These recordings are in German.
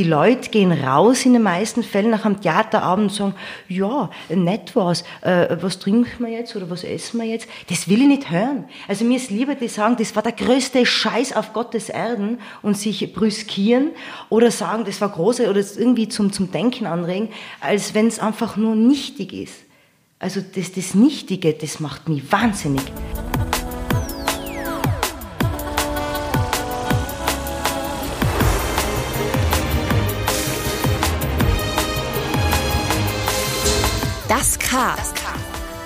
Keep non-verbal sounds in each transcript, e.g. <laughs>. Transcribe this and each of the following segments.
Die Leute gehen raus in den meisten Fällen nach einem Theaterabend und sagen, ja, nett war's, äh, was trinken wir jetzt oder was essen wir jetzt? Das will ich nicht hören. Also mir ist lieber, die sagen, das war der größte Scheiß auf Gottes Erden und sich brüskieren oder sagen, das war große oder irgendwie zum, zum Denken anregen, als wenn es einfach nur nichtig ist. Also das, das Nichtige, das macht mich wahnsinnig. K.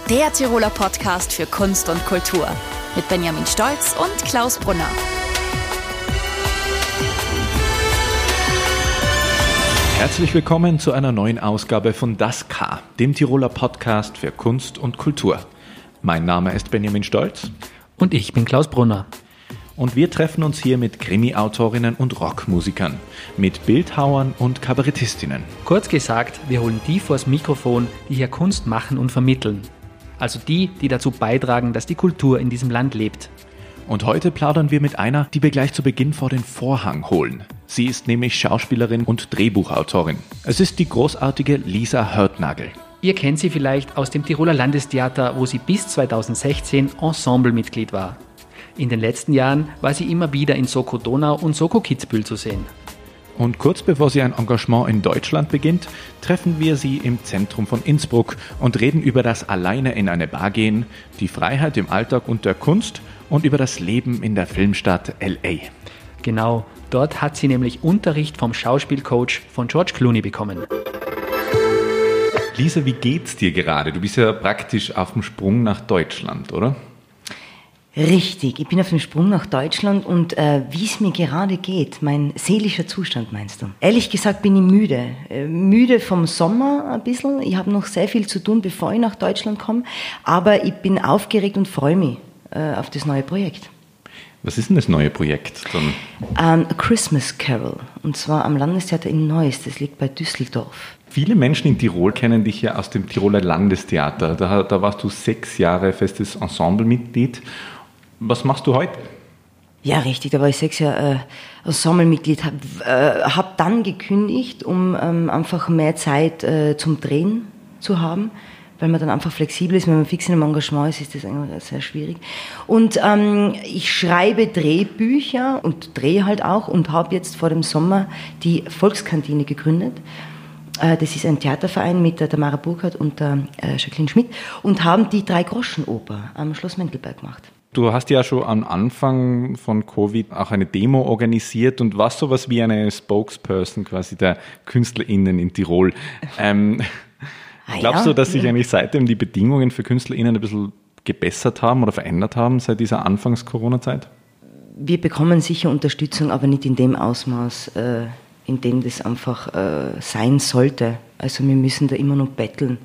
Der Tiroler Podcast für Kunst und Kultur. Mit Benjamin Stolz und Klaus Brunner. Herzlich willkommen zu einer neuen Ausgabe von Das K, dem Tiroler Podcast für Kunst und Kultur. Mein Name ist Benjamin Stolz. Und ich bin Klaus Brunner. Und wir treffen uns hier mit Krimi-Autorinnen und Rockmusikern, mit Bildhauern und Kabarettistinnen. Kurz gesagt, wir holen die vors Mikrofon, die hier Kunst machen und vermitteln. Also die, die dazu beitragen, dass die Kultur in diesem Land lebt. Und heute plaudern wir mit einer, die wir gleich zu Beginn vor den Vorhang holen. Sie ist nämlich Schauspielerin und Drehbuchautorin. Es ist die großartige Lisa Hörtnagel. Ihr kennt sie vielleicht aus dem Tiroler Landestheater, wo sie bis 2016 Ensemblemitglied war. In den letzten Jahren war sie immer wieder in Soko Donau und Soko Kitzbühel zu sehen. Und kurz bevor sie ein Engagement in Deutschland beginnt, treffen wir sie im Zentrum von Innsbruck und reden über das Alleine in eine Bar gehen, die Freiheit im Alltag und der Kunst und über das Leben in der Filmstadt LA. Genau, dort hat sie nämlich Unterricht vom Schauspielcoach von George Clooney bekommen. Lisa, wie geht's dir gerade? Du bist ja praktisch auf dem Sprung nach Deutschland, oder? Richtig, ich bin auf dem Sprung nach Deutschland und äh, wie es mir gerade geht, mein seelischer Zustand meinst du? Ehrlich gesagt bin ich müde. Äh, müde vom Sommer ein bisschen. Ich habe noch sehr viel zu tun, bevor ich nach Deutschland komme. Aber ich bin aufgeregt und freue mich äh, auf das neue Projekt. Was ist denn das neue Projekt? Um, ähm, A Christmas Carol. Und zwar am Landestheater in Neuss. Das liegt bei Düsseldorf. Viele Menschen in Tirol kennen dich ja aus dem Tiroler Landestheater. Da, da warst du sechs Jahre festes Ensemblemitglied. Was machst du heute? Ja, richtig, da war ich sechs Jahre äh, Ensemblemitglied, habe äh, hab dann gekündigt, um ähm, einfach mehr Zeit äh, zum Drehen zu haben, weil man dann einfach flexibel ist, wenn man fix in einem Engagement ist, ist das eigentlich sehr schwierig. Und ähm, ich schreibe Drehbücher und drehe halt auch und habe jetzt vor dem Sommer die Volkskantine gegründet. Äh, das ist ein Theaterverein mit der Tamara Burkhardt und der äh, Jacqueline Schmidt und haben die Drei-Groschen-Oper am Schloss Mendelberg gemacht. Du hast ja schon am Anfang von Covid auch eine Demo organisiert und warst sowas wie eine Spokesperson quasi der KünstlerInnen in Tirol. <laughs> Ähm, ah, glaubst ja. du, dass sich eigentlich seitdem die Bedingungen für KünstlerInnen ein bisschen gebessert haben oder verändert haben seit dieser Anfangs-Corona-Zeit? Wir bekommen sicher Unterstützung, aber nicht in dem Ausmaß, äh, in dem das einfach äh, sein sollte. Also wir müssen da immer noch betteln.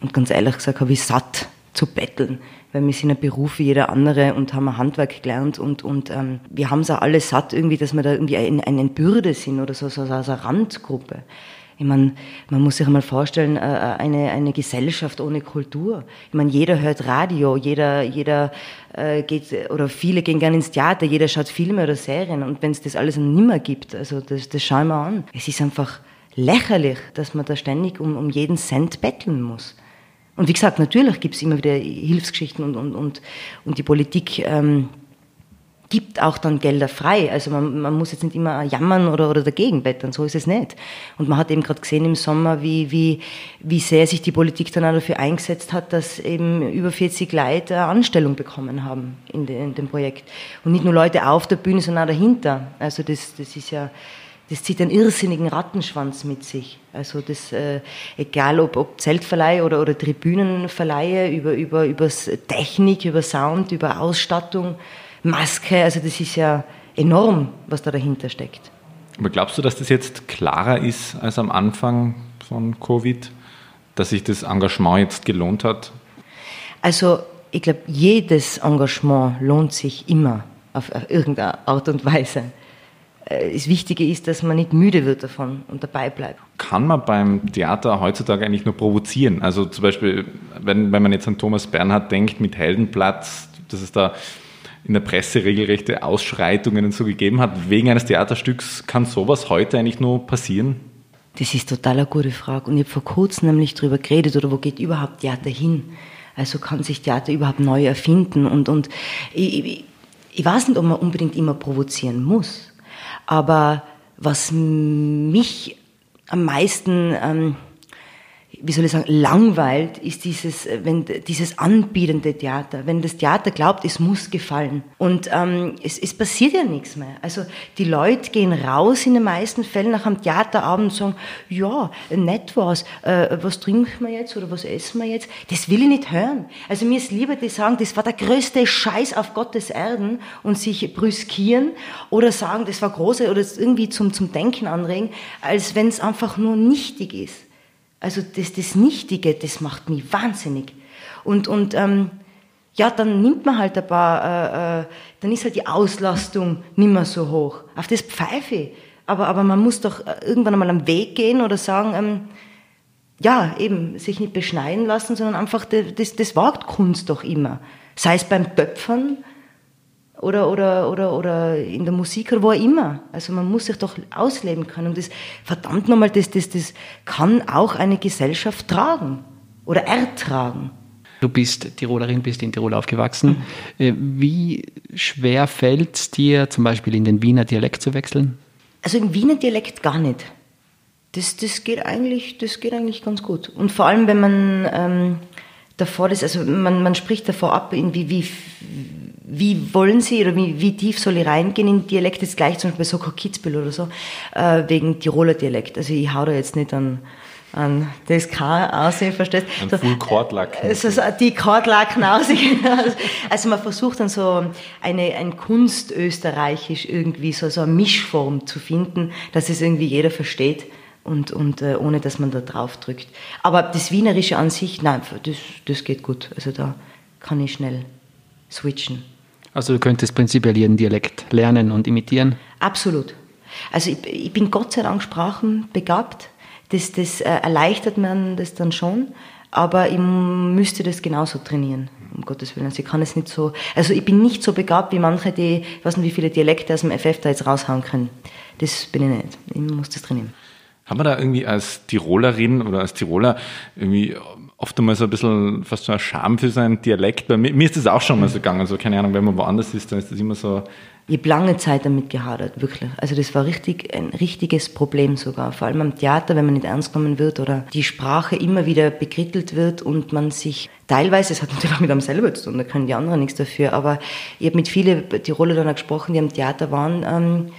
Und ganz ehrlich gesagt habe ich satt zu betteln weil wir sind ein Beruf wie jeder andere und haben ein Handwerk gelernt und, und ähm, wir haben es auch alle satt irgendwie, dass wir da irgendwie eine, eine Bürde sind oder so, so, so eine Randgruppe. Ich meine, man muss sich einmal vorstellen, äh, eine, eine Gesellschaft ohne Kultur. Ich meine, jeder hört Radio, jeder, jeder äh, geht, oder viele gehen gerne ins Theater, jeder schaut Filme oder Serien. Und wenn es das alles nimmer gibt, also das, das schauen wir an. Es ist einfach lächerlich, dass man da ständig um, um jeden Cent betteln muss. Und wie gesagt, natürlich gibt es immer wieder Hilfsgeschichten und, und, und, und die Politik ähm, gibt auch dann Gelder frei. Also man, man muss jetzt nicht immer jammern oder, oder dagegen bettern, so ist es nicht. Und man hat eben gerade gesehen im Sommer, wie, wie, wie sehr sich die Politik dann auch dafür eingesetzt hat, dass eben über 40 Leute eine Anstellung bekommen haben in, de, in dem Projekt. Und nicht nur Leute auf der Bühne, sondern auch dahinter. Also das, das ist ja das zieht einen irrsinnigen Rattenschwanz mit sich. Also das, äh, egal ob, ob Zeltverleih oder, oder Tribünenverleihe, über, über, über Technik, über Sound, über Ausstattung, Maske, also das ist ja enorm, was da dahinter steckt. Aber glaubst du, dass das jetzt klarer ist als am Anfang von Covid, dass sich das Engagement jetzt gelohnt hat? Also ich glaube, jedes Engagement lohnt sich immer auf irgendeine Art und Weise. Äh, das Wichtige ist, dass man nicht müde wird davon und dabei bleibt. Kann man beim Theater heutzutage eigentlich nur provozieren? Also zum Beispiel, wenn, wenn man jetzt an Thomas Bernhard denkt mit Heldenplatz, dass es da in der Presse regelrechte Ausschreitungen und so gegeben hat, wegen eines Theaterstücks. Kann sowas heute eigentlich nur passieren? Das ist total eine gute Frage. Und ich habe vor kurzem nämlich darüber geredet, oder wo geht überhaupt Theater hin? Also kann sich Theater überhaupt neu erfinden? Und, und ich, ich, ich weiß nicht, ob man unbedingt immer provozieren muss. Aber was mich am meisten ähm, wie soll ich sagen, langweilt, ist dieses, äh, wenn, dieses anbietende Theater. Wenn das Theater glaubt, es muss gefallen. Und ähm, es, es passiert ja nichts mehr. Also die Leute gehen raus in den meisten Fällen nach einem Theaterabend und sagen, ja, nett war's, äh, was trinken wir jetzt oder was essen wir jetzt? Das will ich nicht hören. Also mir ist lieber, die sagen, das war der größte Scheiß auf Gottes Erden und sich brüskieren oder sagen, das war große oder irgendwie zum, zum Denken anregen, als wenn es einfach nur nichtig ist. Also das, das Nichtige, das macht mich wahnsinnig. Und, und ähm, ja, dann nimmt man halt ein paar, äh, äh, dann ist halt die Auslastung nicht mehr so hoch. Auf das pfeife aber, aber man muss doch äh, irgendwann einmal am Weg gehen oder sagen, ähm, ja, eben, sich nicht beschneiden lassen, sondern einfach, das, das wagt Kunst doch immer. Sei es beim Töpfern, oder, oder, oder, oder in der Musik oder wo auch immer. Also man muss sich doch ausleben können. Und das, verdammt nochmal, das, das, das kann auch eine Gesellschaft tragen oder ertragen. Du bist Tirolerin, bist in Tirol aufgewachsen. Mhm. Wie schwer fällt es dir, zum Beispiel in den Wiener Dialekt zu wechseln? Also im Wiener Dialekt gar nicht. Das, das, geht, eigentlich, das geht eigentlich ganz gut. Und vor allem, wenn man ähm, davor das, also man, man spricht davor ab, in wie, wie, wie wollen Sie oder wie, wie tief soll ich reingehen in Dialekt? Jetzt gleich zum Beispiel bei Soko Kitzbühel oder so, äh, wegen Tiroler Dialekt. Also ich hau da jetzt nicht an, an das K aus, verstehst Ein so, Kordlacken. Also die Kordlacken aus. <laughs> also man versucht dann so eine, ein Kunstösterreichisch irgendwie, so, so eine Mischform zu finden, dass es irgendwie jeder versteht und, und äh, ohne dass man da drauf drückt. Aber das Wienerische an sich, nein, das, das geht gut. Also da kann ich schnell switchen. Also du könntest prinzipiell jeden Dialekt lernen und imitieren? Absolut. Also ich, ich bin Gott sei Dank sprachenbegabt. Das, das äh, erleichtert man das dann schon. Aber ich müsste das genauso trainieren, um Gottes Willen. Also ich kann es nicht so, also ich bin nicht so begabt wie manche, die, ich weiß nicht, wie viele Dialekte aus dem FF da jetzt raushauen können. Das bin ich nicht. Ich muss das trainieren. Haben wir da irgendwie als Tirolerin oder als Tiroler irgendwie oft einmal so ein bisschen fast so ein Scham für seinen Dialekt. Bei mir, mir ist das auch schon mal so gegangen. Also keine Ahnung, wenn man woanders ist, dann ist das immer so. Ich habe lange Zeit damit gehadert, wirklich. Also das war richtig, ein richtiges Problem sogar. Vor allem am Theater, wenn man nicht ernst genommen wird oder die Sprache immer wieder bekrittelt wird und man sich teilweise, es hat natürlich auch mit einem selber zu tun, da können die anderen nichts dafür, aber ich habe mit vielen Tiroler dann gesprochen, die am Theater waren, ähm,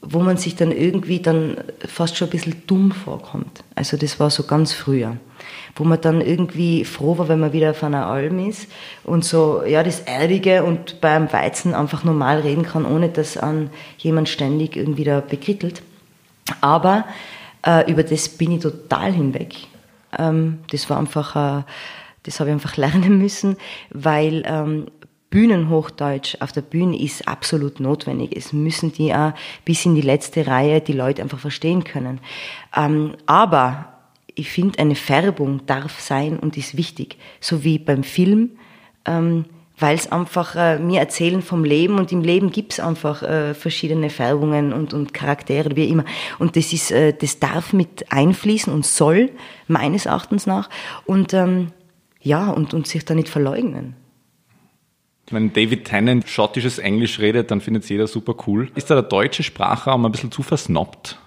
wo man sich dann irgendwie dann fast schon ein bisschen dumm vorkommt. Also das war so ganz früher wo man dann irgendwie froh war, wenn man wieder auf einer Alm ist und so, ja, das Erdige und beim Weizen einfach normal reden kann, ohne dass an jemand ständig irgendwie da bekrittelt. Aber äh, über das bin ich total hinweg. Ähm, das war einfach, äh, das habe ich einfach <laughs> lernen müssen, weil ähm, Bühnenhochdeutsch auf der Bühne ist absolut notwendig. Es müssen die auch bis in die letzte Reihe die Leute einfach verstehen können. Ähm, aber ich finde, eine Färbung darf sein und ist wichtig. So wie beim Film, ähm, weil es einfach äh, mir erzählen vom Leben und im Leben gibt es einfach äh, verschiedene Färbungen und, und Charaktere, wie immer. Und das ist, äh, das darf mit einfließen und soll, meines Erachtens nach. Und ähm, ja, und, und sich da nicht verleugnen. Wenn David Tennant schottisches Englisch redet, dann findet es jeder super cool. Ist da der deutsche Sprachraum ein bisschen zu versnobbt?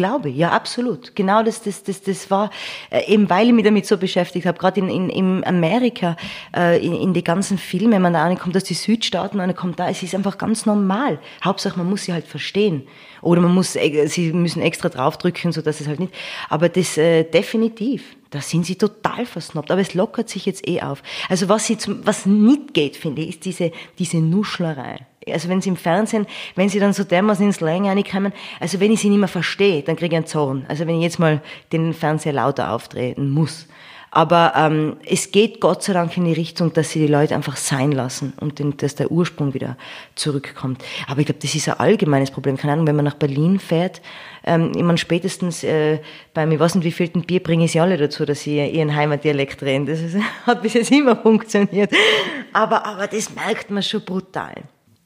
Glaube, ja, absolut. Genau das, das, das, das war, äh, eben weil ich mich damit so beschäftigt habe, gerade in, in, in Amerika, äh, in, in die ganzen Filme, man da kommt aus die Südstaaten, eine kommt da, es ist einfach ganz normal. Hauptsache, man muss sie halt verstehen. Oder man muss, äh, sie müssen extra draufdrücken, so dass es halt nicht, aber das äh, definitiv. Da sind sie total versnobbt, aber es lockert sich jetzt eh auf. Also was, sie zum, was nicht geht, finde ich, ist diese, diese Nuschlerei also wenn sie im Fernsehen, wenn sie dann so dermaßen ins Slang reinkommen, also wenn ich sie nicht mehr verstehe, dann kriege ich einen Zorn. Also wenn ich jetzt mal den Fernseher lauter aufdrehen muss. Aber ähm, es geht Gott sei Dank in die Richtung, dass sie die Leute einfach sein lassen und den, dass der Ursprung wieder zurückkommt. Aber ich glaube, das ist ein allgemeines Problem. Keine Ahnung, wenn man nach Berlin fährt, ähm, ich meine, spätestens äh, beim, ich weiß nicht, wie wievielten Bier bringen sie alle dazu, dass sie ihren Heimatdialekt reden. Das ist, <laughs> hat bis jetzt immer funktioniert. Aber, aber das merkt man schon brutal.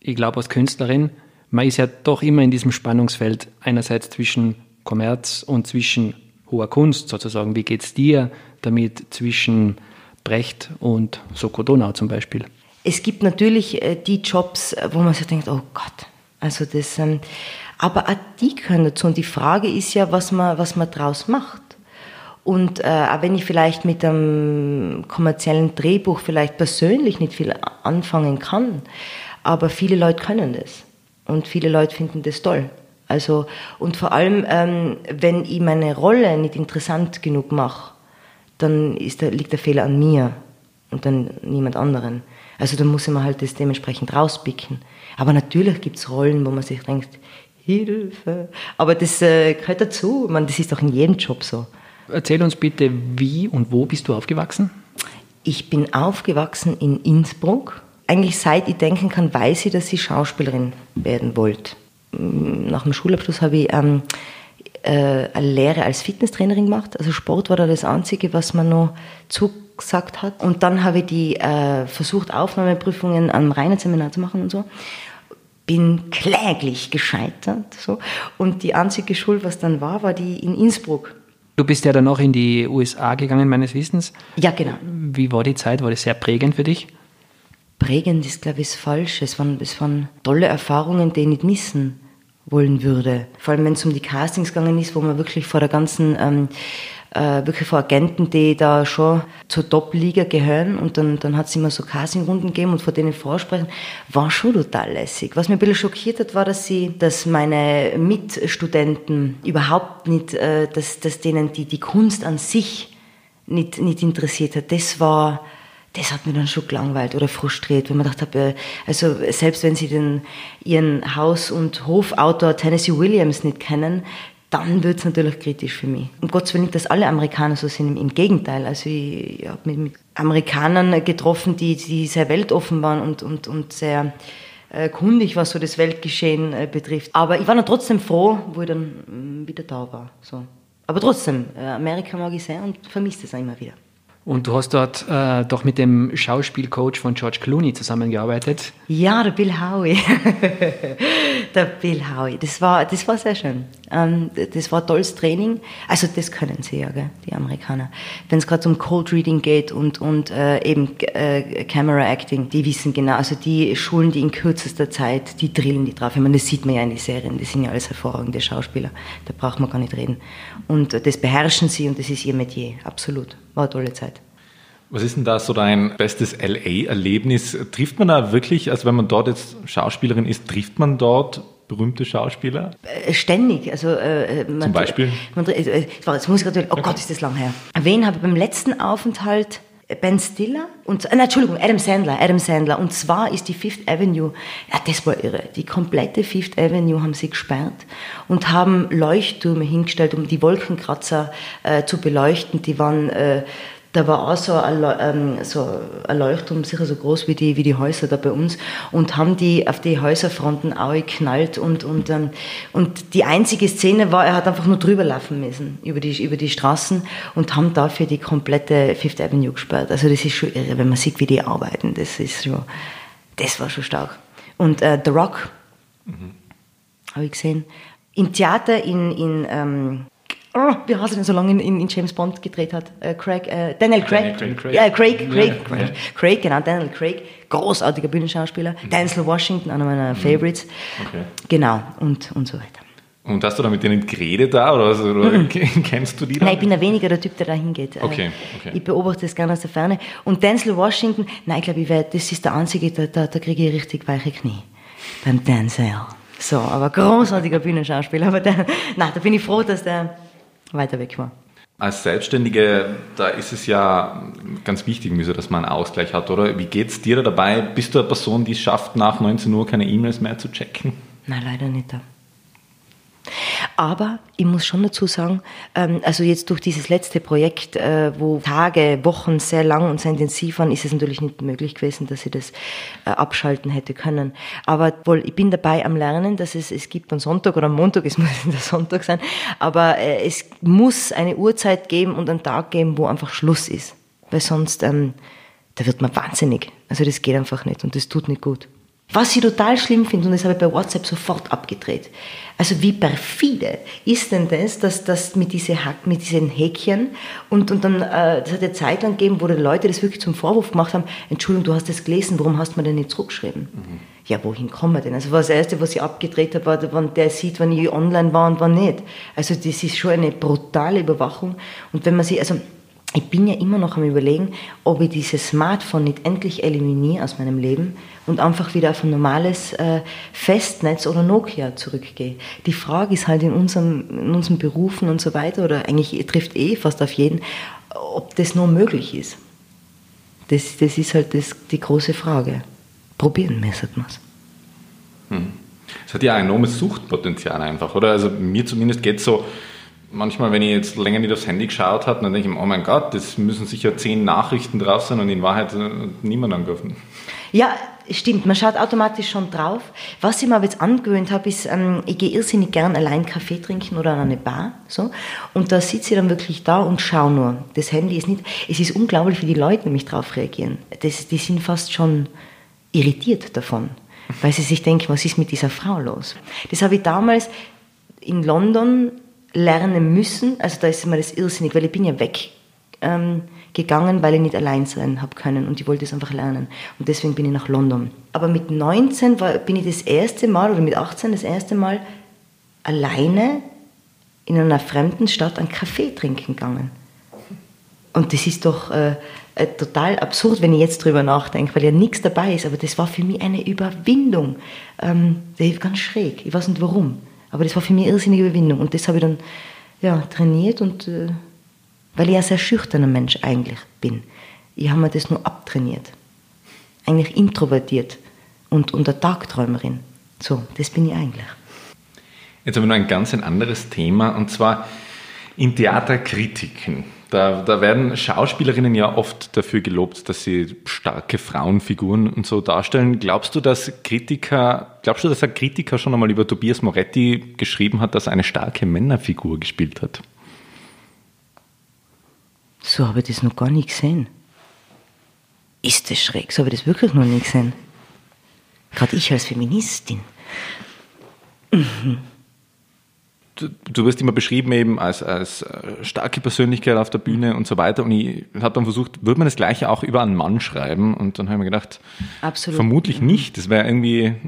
Ich glaube, als Künstlerin, man ist ja doch immer in diesem Spannungsfeld einerseits zwischen Kommerz und zwischen hoher Kunst sozusagen. Wie geht es dir damit zwischen Brecht und Soko Donau zum Beispiel? Es gibt natürlich äh, die Jobs, wo man sich denkt, oh Gott, also das, ähm, aber auch die können dazu. Und die Frage ist ja, was man, was man draus macht. Und äh, auch wenn ich vielleicht mit einem kommerziellen Drehbuch vielleicht persönlich nicht viel anfangen kann, aber viele Leute können das. Und viele Leute finden das toll. Also, und vor allem, ähm, wenn ich meine Rolle nicht interessant genug mache, dann ist der, liegt der Fehler an mir und dann niemand anderen. Also dann muss man halt das dementsprechend rauspicken. Aber natürlich gibt es Rollen, wo man sich denkt, Hilfe. Aber das äh, gehört dazu. Man, das ist doch in jedem Job so. Erzähl uns bitte, wie und wo bist du aufgewachsen? Ich bin aufgewachsen in Innsbruck. Eigentlich seit ich denken kann, weiß ich, dass ich Schauspielerin werden wollte. Nach dem Schulabschluss habe ich ähm, äh, eine Lehre als Fitnesstrainerin gemacht. Also Sport war da das Einzige, was man noch zugesagt hat. Und dann habe ich die äh, versucht, Aufnahmeprüfungen am reinen Seminar zu machen und so bin kläglich gescheitert. So. Und die einzige Schule, was dann war, war die in Innsbruck. Du bist ja dann auch in die USA gegangen, meines Wissens. Ja, genau. Wie war die Zeit? War das sehr prägend für dich? Prägend ist, glaube ich, das Falsche. Es waren, es waren tolle Erfahrungen, die ich nicht missen wollen würde. Vor allem, wenn es um die Castings gegangen ist, wo man wirklich vor der ganzen ähm, äh, wirklich von Agenten, die da schon zur Top-Liga gehören und dann, dann hat es immer so Casting-Runden gegeben und vor denen vorsprechen, war schon total lässig. Was mir ein bisschen schockiert hat, war, dass sie, dass meine Mitstudenten überhaupt nicht, äh, dass, dass denen die, die Kunst an sich nicht, nicht interessiert hat. Das war, das hat mir dann schon gelangweilt oder frustriert, wenn man dachte, also selbst wenn sie den, ihren Haus- und Hofautor Tennessee Williams nicht kennen, dann wird es natürlich kritisch für mich. Um Gottes Willen nicht, dass alle Amerikaner so sind, im Gegenteil. Also ich habe mich mit Amerikanern getroffen, die, die sehr weltoffen waren und, und, und sehr äh, kundig, was so das Weltgeschehen äh, betrifft. Aber ich war dann trotzdem froh, wo ich dann äh, wieder da war. So. Aber trotzdem, äh, Amerika mag ich sehr und vermisse es auch immer wieder. Und du hast dort äh, doch mit dem Schauspielcoach von George Clooney zusammengearbeitet. Ja, der Bill Howie. <laughs> der Bill Howie. Das war, das war sehr schön. Ähm, das war tolles Training. Also das können sie ja, gell, die Amerikaner. Wenn es gerade um Cold Reading geht und, und äh, eben äh, Camera Acting, die wissen genau, also die schulen die in kürzester Zeit, die drillen die drauf. Ich meine, das sieht man ja in den Serien, die sind ja alles hervorragende Schauspieler. Da braucht man gar nicht reden. Und das beherrschen sie und das ist ihr Metier, absolut. War eine tolle Zeit. Was ist denn da so dein bestes LA-Erlebnis? Trifft man da wirklich, also wenn man dort jetzt Schauspielerin ist, trifft man dort berühmte Schauspieler? Äh, ständig. Also, äh, äh man, Zum Beispiel? Man, äh, jetzt muss ich gerade, oh okay. Gott, ist das lang her. Wen habe ich beim letzten Aufenthalt Ben Stiller und äh, Entschuldigung, Adam Sandler, Adam Sandler. Und zwar ist die Fifth Avenue, ja, das war irre. Die komplette Fifth Avenue haben sie gesperrt und haben Leuchttürme hingestellt, um die Wolkenkratzer äh, zu beleuchten. Die waren äh, da war auch so ein, ähm, so ein Leuchtturm, sicher so groß wie die, wie die Häuser da bei uns, und haben die auf die Häuserfronten auch geknallt und, und, ähm, und die einzige Szene war, er hat einfach nur drüber laufen müssen, über die, über die Straßen und haben dafür die komplette Fifth Avenue gesperrt. Also das ist schon irre, wenn man sieht, wie die arbeiten, das ist schon, das war schon stark. Und äh, The Rock, mhm. habe ich gesehen, im Theater in, in ähm, oh, wie heißt er denn so lange in, in, James Bond gedreht hat? Äh, Craig, äh, Daniel Craig. Daniel Craig. Ja, Craig, Craig, ja, Craig. Craig, genau, Daniel Craig. Großartiger Bühnenschauspieler. Mhm. Denzel Washington, einer meiner mhm. Favorites. Okay. Genau, und, und so weiter. Und hast du da mit denen geredet da oder, also, oder mhm. <laughs> kennst du die da? Nein, ich bin ja weniger der Typ, der da hingeht. Okay, okay. Ich beobachte das gerne aus der Ferne. Und Denzel Washington, nein, ich glaube, ich das ist der einzige, da, da, da kriege ich richtig weiche Knie. Beim Denzel. So, aber großartiger Bühnenschauspieler. Aber der, <laughs> nein, da bin ich froh, dass der weiter weg war. Als Selbstständige, da ist es ja ganz wichtig, dass man einen Ausgleich hat, oder? Wie geht es dir da dabei? Bist du eine Person, die es schafft, nach 19 Uhr keine E-Mails mehr zu checken? Nein, leider nicht. Aber ich muss schon dazu sagen, ähm, also jetzt durch dieses letzte Projekt, äh, wo Tage, Wochen sehr lang und sehr intensiv waren, ist es natürlich nicht möglich gewesen, dass ich das äh, abschalten hätte können. Aber wohl, ich bin dabei am Lernen, dass es, es gibt am Sonntag oder am Montag, <laughs> es muss der Sonntag sein, aber äh, es muss eine Uhrzeit geben und einen Tag geben, wo einfach Schluss ist. Weil sonst, ähm, da wird man wahnsinnig. Also das geht einfach nicht und das tut nicht gut. Was ich total schlimm finde, und das habe ich bei WhatsApp sofort abgedreht. Also wie perfide ist denn das, dass das mit, diese, mit diesen Häkchen und, und dann, äh, das hat eine Zeit lang gegeben, wo die Leute das wirklich zum Vorwurf gemacht haben, Entschuldigung, du hast das gelesen, warum hast du mir denn nicht zurückgeschrieben? Mhm. Ja, wohin kommen wir denn? Also das Erste, was ich abgedreht habe, war, wann der sieht, wann ich online war und wann nicht. Also das ist schon eine brutale Überwachung. Und wenn man sich, also ich bin ja immer noch am Überlegen, ob ich dieses Smartphone nicht endlich eliminiere aus meinem Leben und einfach wieder auf ein normales äh, Festnetz oder Nokia zurückgehe. Die Frage ist halt in, unserem, in unseren Berufen und so weiter, oder eigentlich trifft eh fast auf jeden, ob das nur möglich ist. Das, das ist halt das, die große Frage. Probieren müssen wir es. Hm. Es hat ja ein enormes Suchtpotenzial einfach, oder? Also mir zumindest geht es so, manchmal, wenn ich jetzt länger nicht aufs Handy geschaut habe, dann denke ich mir, oh mein Gott, das müssen sicher zehn Nachrichten drauf sein und in Wahrheit äh, niemand angerufen. Ja, stimmt, man schaut automatisch schon drauf. Was ich mir aber jetzt angewöhnt habe, ist, ähm, ich gehe irrsinnig gern allein Kaffee trinken oder an eine Bar. So, und da sitze ich dann wirklich da und schaue nur. Das Handy ist nicht, es ist unglaublich, wie die Leute nämlich drauf reagieren. Das, die sind fast schon irritiert davon, weil sie sich denken, was ist mit dieser Frau los? Das habe ich damals in London lernen müssen. Also da ist mir das irrsinnig, weil ich bin ja weggegangen, ähm, weil ich nicht allein sein habe können und ich wollte es einfach lernen. Und deswegen bin ich nach London. Aber mit 19 war, bin ich das erste Mal oder mit 18 das erste Mal alleine in einer fremden Stadt einen Kaffee trinken gegangen. Und das ist doch äh, äh, total absurd, wenn ich jetzt drüber nachdenke, weil ja nichts dabei ist. Aber das war für mich eine Überwindung. Ähm, das ist ganz schräg. Ich weiß nicht warum. Aber das war für mich eine irrsinnige Überwindung. Und das habe ich dann ja, trainiert und äh, weil ich ein sehr schüchterner Mensch eigentlich bin. Ich habe mir das nur abtrainiert. Eigentlich introvertiert und, eine Tagträumerin. So, das bin ich eigentlich. Jetzt haben wir noch ein ganz ein anderes Thema und zwar in Theaterkritiken. Da, da, werden Schauspielerinnen ja oft dafür gelobt, dass sie starke Frauenfiguren und so darstellen. Glaubst du, dass Kritiker, glaubst du, dass ein Kritiker schon einmal über Tobias Moretti geschrieben hat, dass er eine starke Männerfigur gespielt hat? So habe ich das noch gar nicht gesehen. Ist das schräg? So habe ich das wirklich noch nie gesehen. Gerade ich als Feministin. Du, du wirst immer beschrieben eben als, als äh, starke Persönlichkeit auf der Bühne und so weiter. Und ich habe dann versucht, würde man das Gleiche auch über einen Mann schreiben? Und dann habe ich mir gedacht, Absolut. vermutlich mhm. nicht. Das wäre irgendwie. <laughs>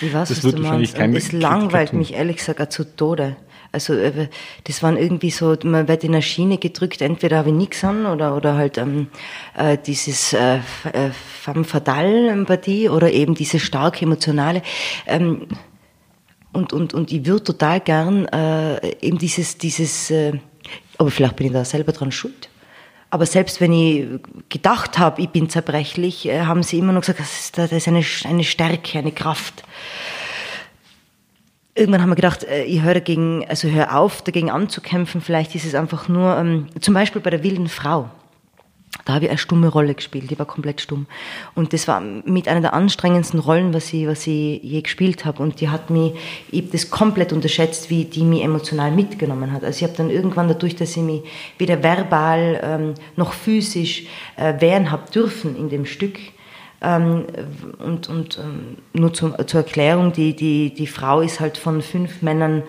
Ich weiß, das wird wahrscheinlich kein Es langweilt mich ehrlich gesagt auch zu Tode. Also äh, das waren irgendwie so, man wird in eine Schiene gedrückt, entweder habe ich nichts an oder, oder halt ähm, äh, dieses äh, äh femme fatale Empathie oder eben diese stark emotionale. Ähm, und, und, und ich würde total gern äh, eben dieses, dieses äh, aber vielleicht bin ich da selber dran schuld. Aber selbst wenn ich gedacht habe, ich bin zerbrechlich, äh, haben sie immer noch gesagt, das ist, das ist eine, eine Stärke, eine Kraft. Irgendwann haben wir gedacht, äh, ich höre dagegen, also hör auf, dagegen anzukämpfen. Vielleicht ist es einfach nur, ähm, zum Beispiel bei der wilden Frau. Da habe ich eine stumme Rolle gespielt, die war komplett stumm. Und das war mit einer der anstrengendsten Rollen, was ich, was ich je gespielt habe. Und die hat mich, ich habe das komplett unterschätzt, wie die mich emotional mitgenommen hat. Also ich habe dann irgendwann dadurch, dass ich mich weder verbal ähm, noch physisch äh, wehren habe dürfen in dem Stück, ähm, und, und ähm, nur zum, zur Erklärung, die, die, die Frau ist halt von fünf Männern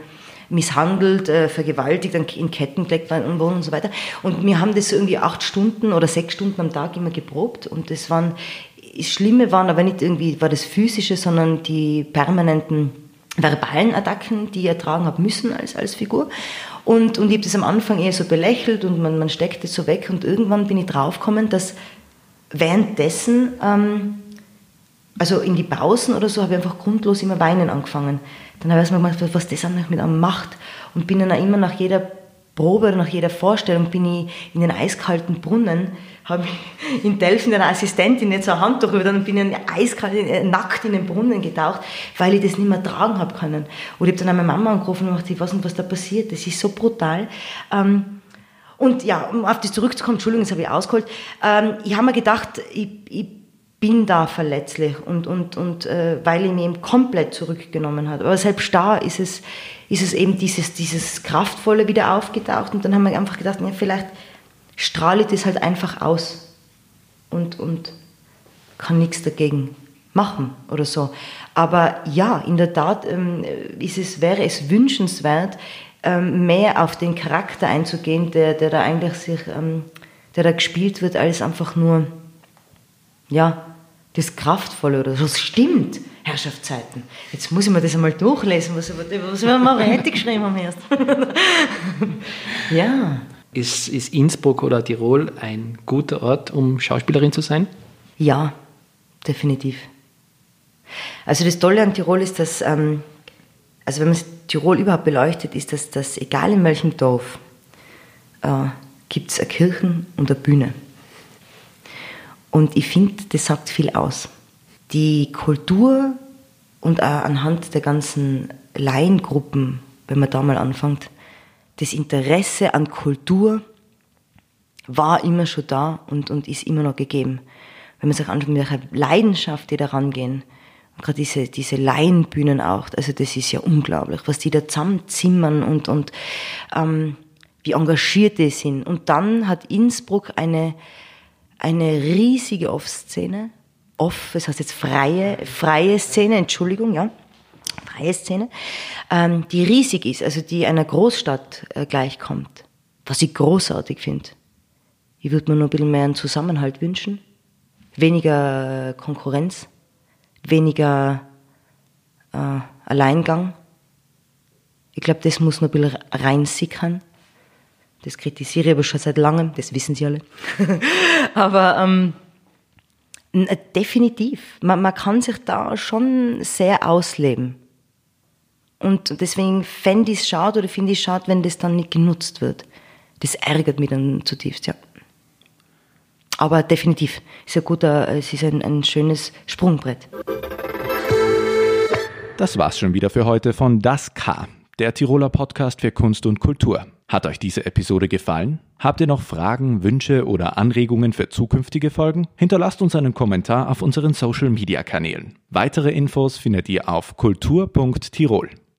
misshandelt, äh, vergewaltigt, in Ketten gelegt worden und so weiter. Und wir haben das irgendwie acht Stunden oder sechs Stunden am Tag immer geprobt und das waren, das Schlimme waren aber nicht irgendwie, war das Physische, sondern die permanenten verbalen Attacken, die ich ertragen habe müssen als, als Figur. Und, und ich habe das am Anfang eher so belächelt und man, man steckt es so weg und irgendwann bin ich draufgekommen, dass währenddessen, ähm, also in die Pausen oder so, habe ich einfach grundlos immer weinen angefangen. Dann habe ich erstmal gemacht, was das eigentlich mit einem macht und bin dann auch immer nach jeder Probe oder nach jeder Vorstellung bin ich in den eiskalten Brunnen, habe in Delfen einer Assistentin jetzt so ein Handtuch über, dann bin ich eiskalt, äh, nackt in den Brunnen getaucht, weil ich das nicht mehr tragen habe können. Oder ich habe dann meine Mama angerufen und gesagt, ich weiß nicht, was da passiert, das ist so brutal. Ähm, und ja, um auf das zurückzukommen, Entschuldigung, das habe ich ausgeholt, ähm, ich habe mir gedacht, ich, ich bin da verletzlich und, und, und äh, weil ich mich eben komplett zurückgenommen habe. Aber selbst da ist es, ist es eben dieses, dieses Kraftvolle wieder aufgetaucht und dann haben wir einfach gedacht, ja, vielleicht strahle ich das halt einfach aus und, und kann nichts dagegen machen oder so. Aber ja, in der Tat ähm, ist es, wäre es wünschenswert, ähm, mehr auf den Charakter einzugehen, der, der da eigentlich sich, ähm, der da gespielt wird, als einfach nur, ja, das Kraftvolle oder so. Das stimmt, Herrschaftszeiten. Jetzt muss ich mir das einmal durchlesen, was, was wir mal hätte geschrieben haben erst. <laughs> ja. Ist, ist Innsbruck oder Tirol ein guter Ort, um Schauspielerin zu sein? Ja, definitiv. Also das Tolle an Tirol ist, dass, ähm, also wenn man Tirol überhaupt beleuchtet, ist, dass, dass egal in welchem Dorf, äh, gibt es eine Kirche und eine Bühne. Und ich finde, das sagt viel aus. Die Kultur und auch anhand der ganzen Laiengruppen, wenn man da mal anfängt, das Interesse an Kultur war immer schon da und, und ist immer noch gegeben. Wenn man sich anschaut, mit welcher Leidenschaft die da rangehen, gerade diese, diese Laienbühnen auch, also das ist ja unglaublich, was die da zusammenzimmern und, und ähm, wie engagiert die sind. Und dann hat Innsbruck eine, eine riesige Off-Szene, Off, das heißt jetzt freie, freie Szene, Entschuldigung, ja, freie Szene, ähm, die riesig ist, also die einer Großstadt äh, gleichkommt, was ich großartig finde. Ich würde mir noch ein bisschen mehr einen Zusammenhalt wünschen, weniger Konkurrenz, weniger äh, Alleingang. Ich glaube, das muss noch ein bisschen reinsickern. Das kritisiere ich aber schon seit langem, das wissen Sie alle. <laughs> aber ähm, äh, definitiv, man, man kann sich da schon sehr ausleben. Und deswegen fände ich es schade oder finde ich es schade, wenn das dann nicht genutzt wird. Das ärgert mich dann zutiefst, ja. Aber definitiv, ist ein guter, es ist ein, ein schönes Sprungbrett. Das war's schon wieder für heute von Das K, der Tiroler Podcast für Kunst und Kultur. Hat euch diese Episode gefallen? Habt ihr noch Fragen, Wünsche oder Anregungen für zukünftige Folgen? Hinterlasst uns einen Kommentar auf unseren Social Media Kanälen. Weitere Infos findet ihr auf kultur.tirol.